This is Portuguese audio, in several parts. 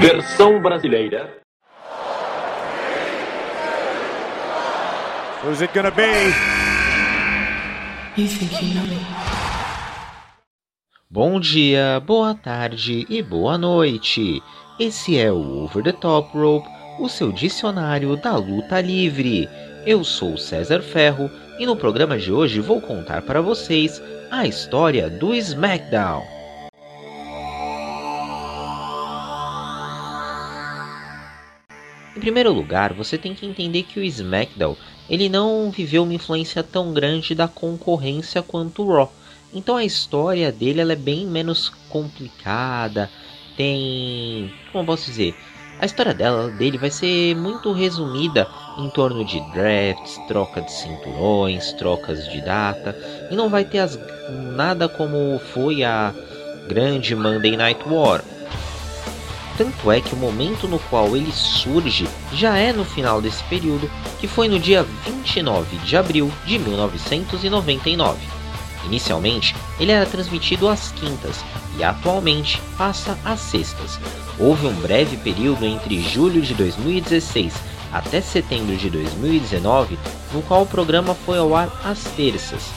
Versão brasileira. Who's it gonna be? You think you know me? Bom dia, boa tarde e boa noite. Esse é o Over the Top Rope, o seu dicionário da luta livre. Eu sou César Ferro e no programa de hoje vou contar para vocês a história do SmackDown. Em primeiro lugar, você tem que entender que o SmackDown ele não viveu uma influência tão grande da concorrência quanto o Raw. Então a história dele ela é bem menos complicada, tem, como posso dizer, a história dela dele vai ser muito resumida em torno de drafts, troca de cinturões, trocas de data, e não vai ter as, nada como foi a grande Monday Night War, tanto é que o momento no qual ele surge já é no final desse período, que foi no dia 29 de abril de 1999. Inicialmente, ele era transmitido às quintas e atualmente passa às sextas. Houve um breve período entre julho de 2016 até setembro de 2019, no qual o programa foi ao ar às terças.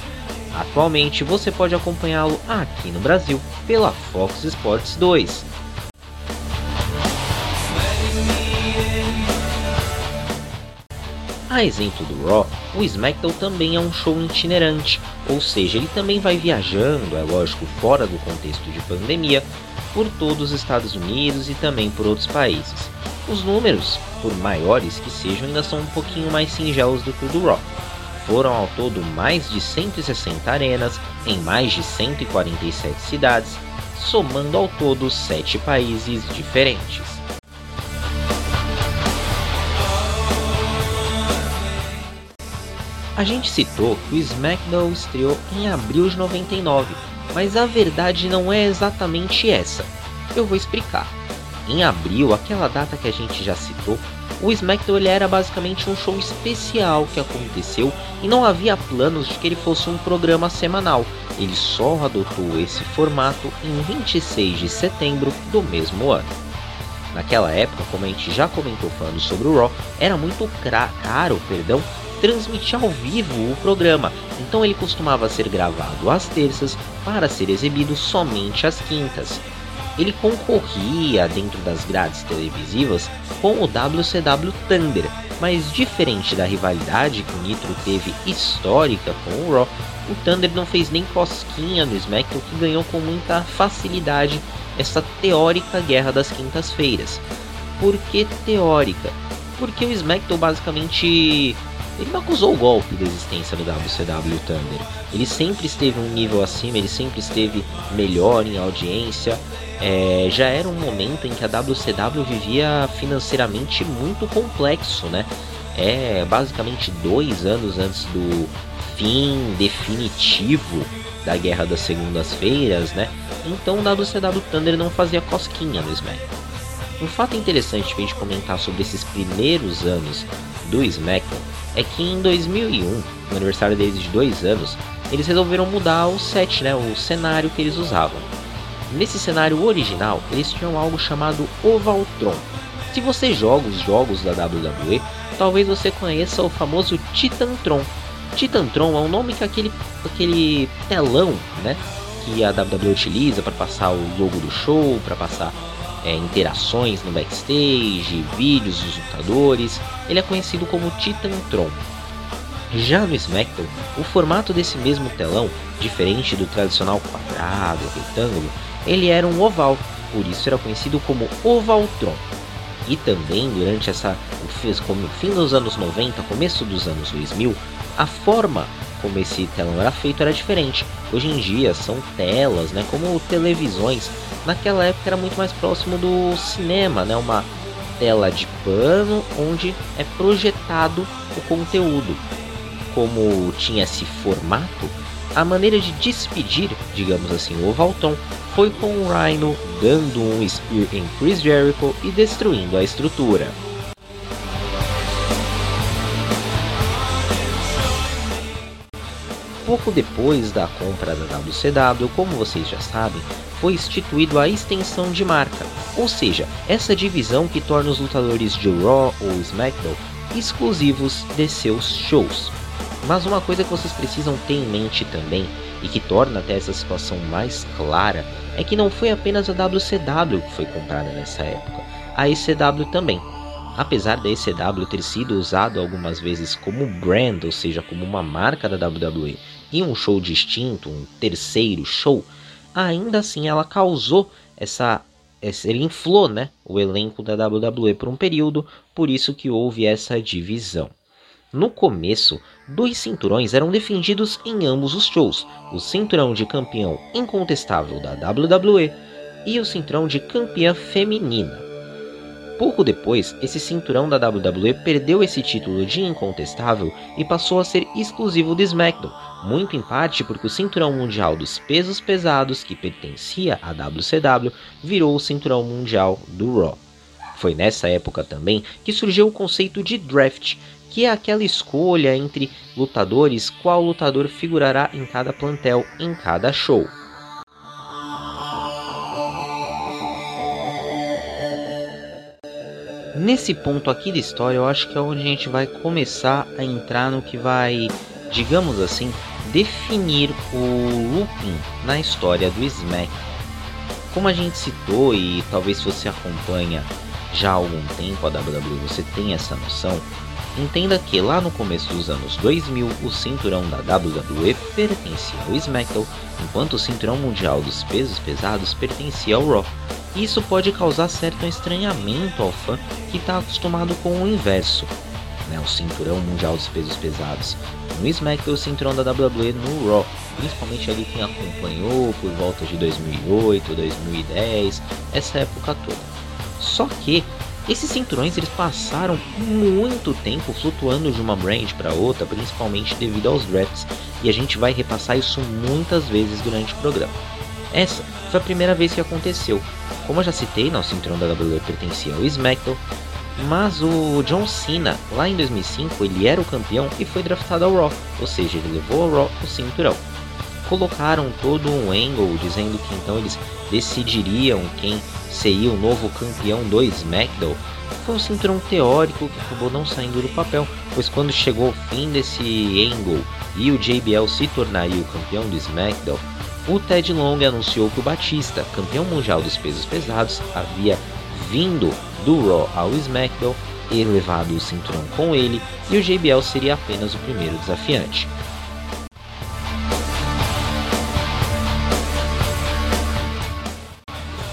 Atualmente você pode acompanhá-lo aqui no Brasil pela Fox Sports 2. A exemplo do Raw, o SmackDown também é um show itinerante, ou seja, ele também vai viajando, é lógico, fora do contexto de pandemia, por todos os Estados Unidos e também por outros países. Os números, por maiores que sejam, ainda são um pouquinho mais singelos do que o do Raw. Foram ao todo mais de 160 arenas em mais de 147 cidades, somando ao todo 7 países diferentes. A gente citou que o SmackDown estreou em abril de 99, mas a verdade não é exatamente essa. Eu vou explicar. Em abril, aquela data que a gente já citou, o SmackDown era basicamente um show especial que aconteceu e não havia planos de que ele fosse um programa semanal. Ele só adotou esse formato em 26 de setembro do mesmo ano. Naquela época, como a gente já comentou falando sobre o Raw, era muito caro, perdão, transmitir ao vivo o programa, então ele costumava ser gravado às terças para ser exibido somente às quintas. Ele concorria dentro das grades televisivas com o WCW Thunder, mas diferente da rivalidade que o Nitro teve histórica com o Raw, o Thunder não fez nem cosquinha no SmackDown que ganhou com muita facilidade essa teórica guerra das quintas-feiras. Por que teórica? Porque o SmackDown basicamente ele não acusou o golpe da existência do WCW Thunder. Ele sempre esteve um nível acima, ele sempre esteve melhor em audiência. É, já era um momento em que a WCW vivia financeiramente muito complexo, né? É basicamente dois anos antes do fim definitivo da Guerra das Segundas-Feiras, né? Então o WCW Thunder não fazia cosquinha no SmackDown. Um fato interessante para a gente comentar sobre esses primeiros anos do SmackDown é que em 2001, no aniversário deles de dois anos, eles resolveram mudar o set, né, o cenário que eles usavam. Nesse cenário original, eles tinham algo chamado Ovaltron. Se você joga os jogos da WWE, talvez você conheça o famoso Titantron. Titantron é um nome que aquele, aquele telão, né, que a WWE utiliza para passar o logo do show, para passar é, interações no backstage, vídeos dos lutadores. Ele é conhecido como Titantron. Já no SmackDown, o formato desse mesmo telão, diferente do tradicional quadrado, retângulo, ele era um oval, por isso era conhecido como Ovaltron. E também durante essa, como fim dos anos 90, começo dos anos 2000, a forma como esse telão era feito era diferente. Hoje em dia são telas, né, como televisões naquela época era muito mais próximo do cinema, né? Uma tela de pano onde é projetado o conteúdo. Como tinha esse formato, a maneira de despedir, digamos assim, o Ovalton foi com o Rhino dando um Spear em Chris Jericho e destruindo a estrutura. Pouco depois da compra da WCW, como vocês já sabem, foi instituído a extensão de marca, ou seja, essa divisão que torna os lutadores de Raw ou SmackDown exclusivos de seus shows. Mas uma coisa que vocês precisam ter em mente também, e que torna até essa situação mais clara, é que não foi apenas a WCW que foi comprada nessa época, a ECW também. Apesar da ECW ter sido usado algumas vezes como brand, ou seja, como uma marca da WWE, em um show distinto, um terceiro show, ainda assim ela causou essa ele inflou né, o elenco da WWE por um período, por isso que houve essa divisão. No começo, dois cinturões eram defendidos em ambos os shows: o cinturão de campeão incontestável da WWE e o cinturão de campeã feminina. Pouco depois, esse cinturão da WWE perdeu esse título de incontestável e passou a ser exclusivo de SmackDown, muito em parte porque o cinturão mundial dos pesos pesados, que pertencia à WCW, virou o cinturão mundial do Raw. Foi nessa época também que surgiu o conceito de draft, que é aquela escolha entre lutadores qual lutador figurará em cada plantel em cada show. Nesse ponto aqui da história, eu acho que é onde a gente vai começar a entrar no que vai, digamos assim, definir o looping na história do Smack. Como a gente citou e talvez se você acompanha já há algum tempo a WWE, você tem essa noção, entenda que lá no começo dos anos 2000 o cinturão da WWE pertencia ao SmackDown, enquanto o cinturão mundial dos pesos pesados pertencia ao Raw. Isso pode causar certo estranhamento ao fã que está acostumado com o inverso, né, o cinturão mundial dos pesos pesados. No SmackDown, o cinturão da WWE no Raw, principalmente ali quem acompanhou por volta de 2008, 2010, essa época toda. Só que esses cinturões eles passaram muito tempo flutuando de uma brand para outra, principalmente devido aos drafts, e a gente vai repassar isso muitas vezes durante o programa. Essa foi a primeira vez que aconteceu. Como eu já citei, o cinturão da WWE pertencia ao SmackDown, mas o John Cena, lá em 2005, ele era o campeão e foi draftado ao Raw, ou seja, ele levou ao Raw o cinturão. Colocaram todo um angle dizendo que então eles decidiriam quem seria o novo campeão do SmackDown. Foi um cinturão teórico que acabou não saindo do papel, pois quando chegou o fim desse angle e o JBL se tornaria o campeão do SmackDown, o Ted Long anunciou que o Batista, campeão mundial dos pesos pesados, havia vindo do Raw ao SmackDown e levado o cinturão com ele, e o JBL seria apenas o primeiro desafiante.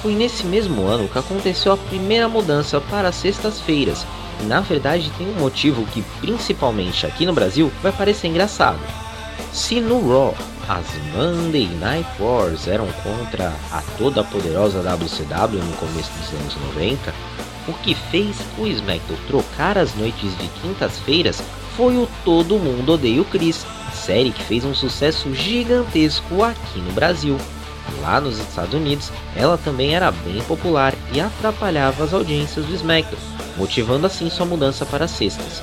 Foi nesse mesmo ano que aconteceu a primeira mudança para sextas-feiras, e na verdade tem um motivo que, principalmente aqui no Brasil, vai parecer engraçado. Se no Raw as Monday Night Wars eram contra a toda poderosa WCW no começo dos anos 90, o que fez o SmackDown trocar as noites de quintas-feiras foi o Todo Mundo Odeia o Chris, série que fez um sucesso gigantesco aqui no Brasil. Lá nos Estados Unidos, ela também era bem popular e atrapalhava as audiências do SmackDown, motivando assim sua mudança para sextas.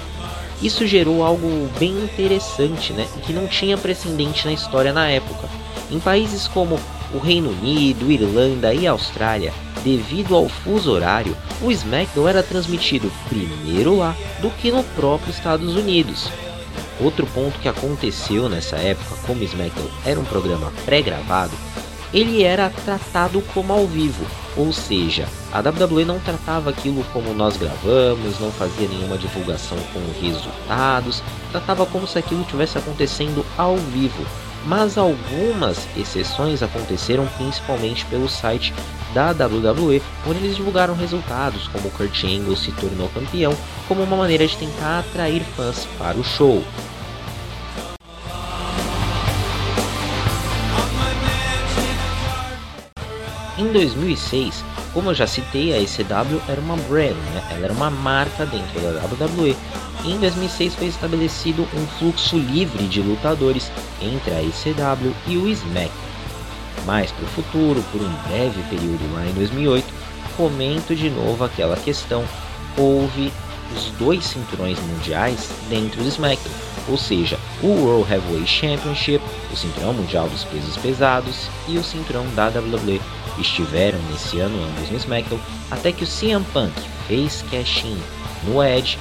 Isso gerou algo bem interessante, né, que não tinha precedente na história na época. Em países como o Reino Unido, Irlanda e Austrália, devido ao fuso horário, o SmackDown era transmitido primeiro lá do que no próprio Estados Unidos. Outro ponto que aconteceu nessa época, como o SmackDown era um programa pré-gravado, ele era tratado como ao vivo, ou seja, a WWE não tratava aquilo como nós gravamos, não fazia nenhuma divulgação com resultados, tratava como se aquilo estivesse acontecendo ao vivo. Mas algumas exceções aconteceram principalmente pelo site da WWE, onde eles divulgaram resultados, como Kurt Angle se tornou campeão, como uma maneira de tentar atrair fãs para o show. Em 2006, como eu já citei, a ECW era uma brand, né? ela era uma marca dentro da WWE. Em 2006 foi estabelecido um fluxo livre de lutadores entre a ECW e o SmackDown. Mais para o futuro, por um breve período lá em 2008, comento de novo aquela questão: houve os dois cinturões mundiais dentro do SmackDown, ou seja, o World Heavyweight Championship, o cinturão mundial dos pesos pesados e o cinturão da WWE estiveram nesse ano ambos no SmackDown, até que o CM Punk fez cash-in no Edge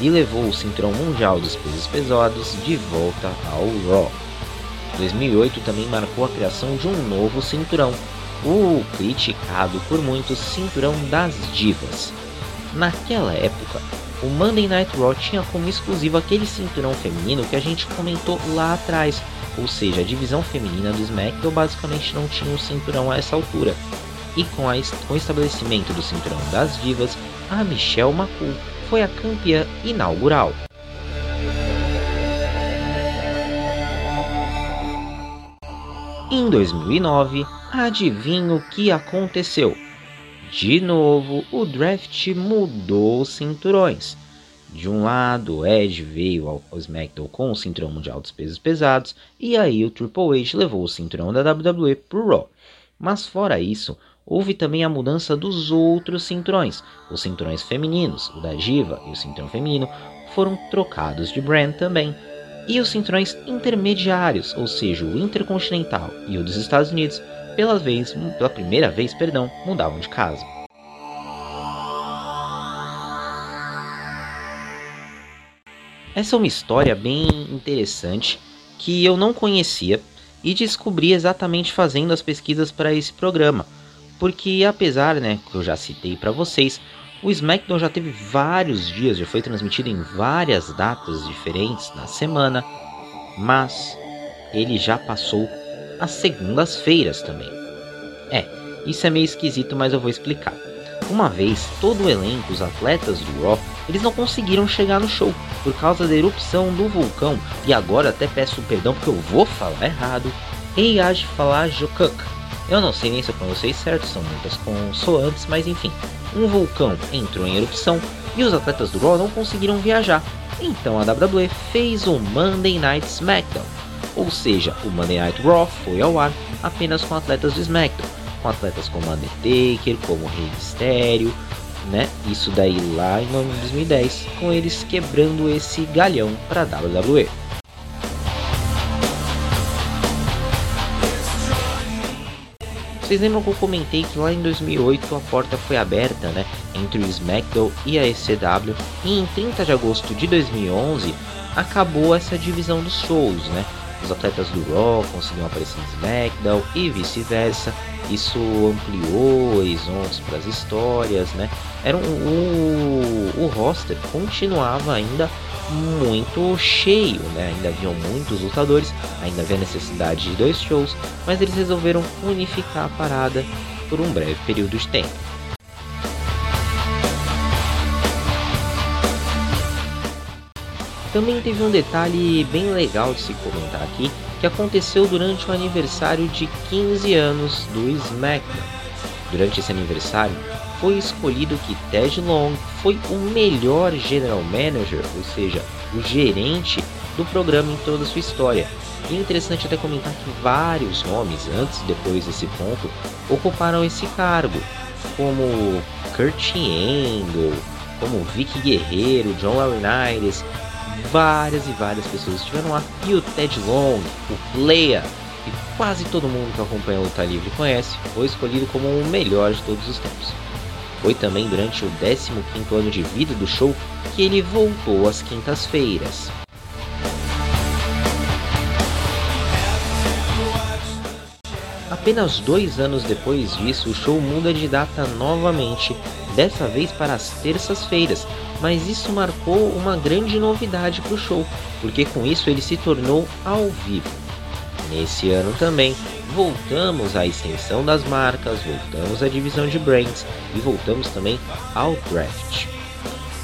e levou o cinturão mundial dos pesos pesados de volta ao Raw. 2008 também marcou a criação de um novo cinturão, o criticado por muitos Cinturão das Divas. Naquela época, o Monday Night Raw tinha como exclusivo aquele cinturão feminino que a gente comentou lá atrás, ou seja, a divisão feminina do SmackDown basicamente não tinha um cinturão a essa altura. E com, a, com o estabelecimento do cinturão das divas, a Michelle McCool foi a campeã inaugural. Em 2009, adivinha o que aconteceu? De novo, o draft mudou os cinturões. De um lado, o Edge veio ao SmackDown com o cinturão mundial dos pesos pesados, e aí o Triple H levou o cinturão da WWE pro Raw. Mas fora isso, houve também a mudança dos outros cinturões. Os cinturões femininos, o da Diva e o cinturão feminino, foram trocados de brand também. E os cinturões intermediários, ou seja, o Intercontinental e o dos Estados Unidos, pela, vez, pela primeira vez, perdão, mudavam de casa. Essa é uma história bem interessante que eu não conhecia e descobri exatamente fazendo as pesquisas para esse programa, porque apesar, né, que eu já citei para vocês, o SmackDown já teve vários dias, já foi transmitido em várias datas diferentes na semana, mas ele já passou as segundas-feiras também. É, isso é meio esquisito, mas eu vou explicar. Uma vez, todo o elenco, os atletas do Raw, eles não conseguiram chegar no show por causa da erupção do vulcão. E agora até peço perdão porque eu vou falar errado. Ei, age falar Jokuk. Eu não sei nem se eu pronunciei certo, são muitas consoantes, mas enfim. Um vulcão entrou em erupção e os atletas do Raw não conseguiram viajar. Então a WWE fez o Monday Night SmackDown. Ou seja, o Monday Night Raw foi ao ar apenas com atletas do SmackDown com atletas como Undertaker, como Rei Mysterio, né? Isso daí lá em 2010, com eles quebrando esse galhão para WWE. Vocês lembram que eu comentei que lá em 2008 a porta foi aberta, né, entre o SmackDown e a ECW, e em 30 de agosto de 2011 acabou essa divisão dos shows, né? Os atletas do Raw conseguiram aparecer no SmackDown e vice-versa isso ampliou horizontes para as histórias, né? Era um, o, o roster continuava ainda muito cheio, né? Ainda haviam muitos lutadores, ainda havia necessidade de dois shows, mas eles resolveram unificar a parada por um breve período de tempo. Também teve um detalhe bem legal de se comentar aqui, que aconteceu durante o aniversário de 15 anos do SmackDown. Durante esse aniversário, foi escolhido que Ted Long foi o melhor general manager, ou seja, o gerente do programa em toda a sua história. E é interessante até comentar que vários nomes, antes e depois desse ponto, ocuparam esse cargo, como Kurt Angle, como Vicky Guerreiro, John Laurinaitis, várias e várias pessoas estiveram lá. E o Ted Long, o Player, que quase todo mundo que acompanha a luta livre conhece, foi escolhido como o melhor de todos os tempos. Foi também durante o 15 ano de vida do show que ele voltou às quintas-feiras. Apenas dois anos depois disso, o show muda de data novamente, dessa vez para as terças-feiras, mas isso marcou uma grande novidade para o show, porque com isso ele se tornou ao vivo. Nesse ano também, voltamos à extensão das marcas, voltamos à divisão de brands e voltamos também ao draft.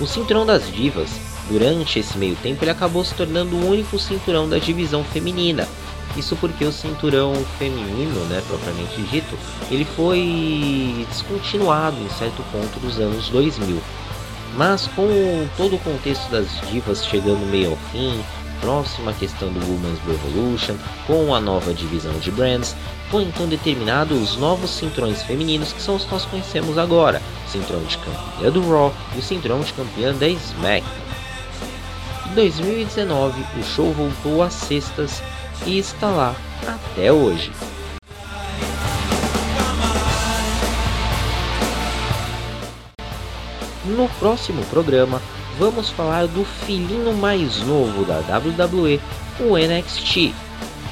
O cinturão das divas, durante esse meio tempo, ele acabou se tornando o único cinturão da divisão feminina. Isso porque o cinturão feminino, né, propriamente dito, ele foi descontinuado em certo ponto dos anos 2000 mas com todo o contexto das divas chegando meio ao fim, próxima questão do Women's Revolution, com a nova divisão de brands, foi então determinado os novos cinturões femininos que são os que nós conhecemos agora, o cinturão de campeã do Raw e o cinturão de campeã da SmackDown. Em 2019, o show voltou às sextas e está lá até hoje. No próximo programa, vamos falar do filhinho mais novo da WWE, o NXT.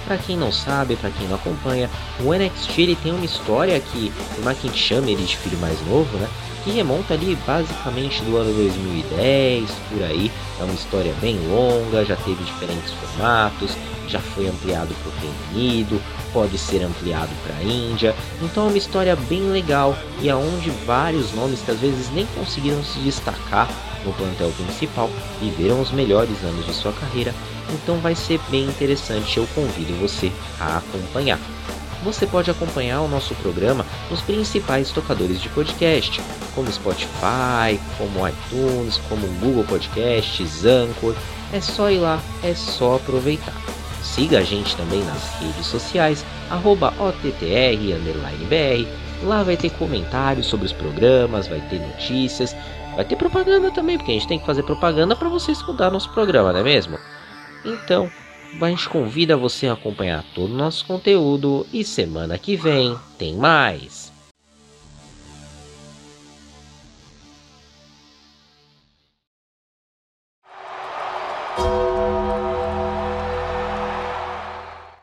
Para quem não sabe, para quem não acompanha, o NXT ele tem uma história que, por mais que a gente chame ele de filho mais novo, né? Que remonta ali basicamente do ano 2010, por aí. É uma história bem longa, já teve diferentes formatos, já foi ampliado para o Reino Unido, pode ser ampliado para a Índia. Então é uma história bem legal e aonde vários nomes que às vezes nem conseguiram se destacar no plantel principal viveram os melhores anos de sua carreira. Então vai ser bem interessante, eu convido você a acompanhar. Você pode acompanhar o nosso programa nos principais tocadores de podcast, como Spotify, como iTunes, como Google Podcasts, Anchor. É só ir lá, é só aproveitar. Siga a gente também nas redes sociais, OTTR_BR. Lá vai ter comentários sobre os programas, vai ter notícias, vai ter propaganda também, porque a gente tem que fazer propaganda para você escutar nosso programa, não é mesmo? Então, a gente convida você a acompanhar todo o nosso conteúdo e semana que vem tem mais.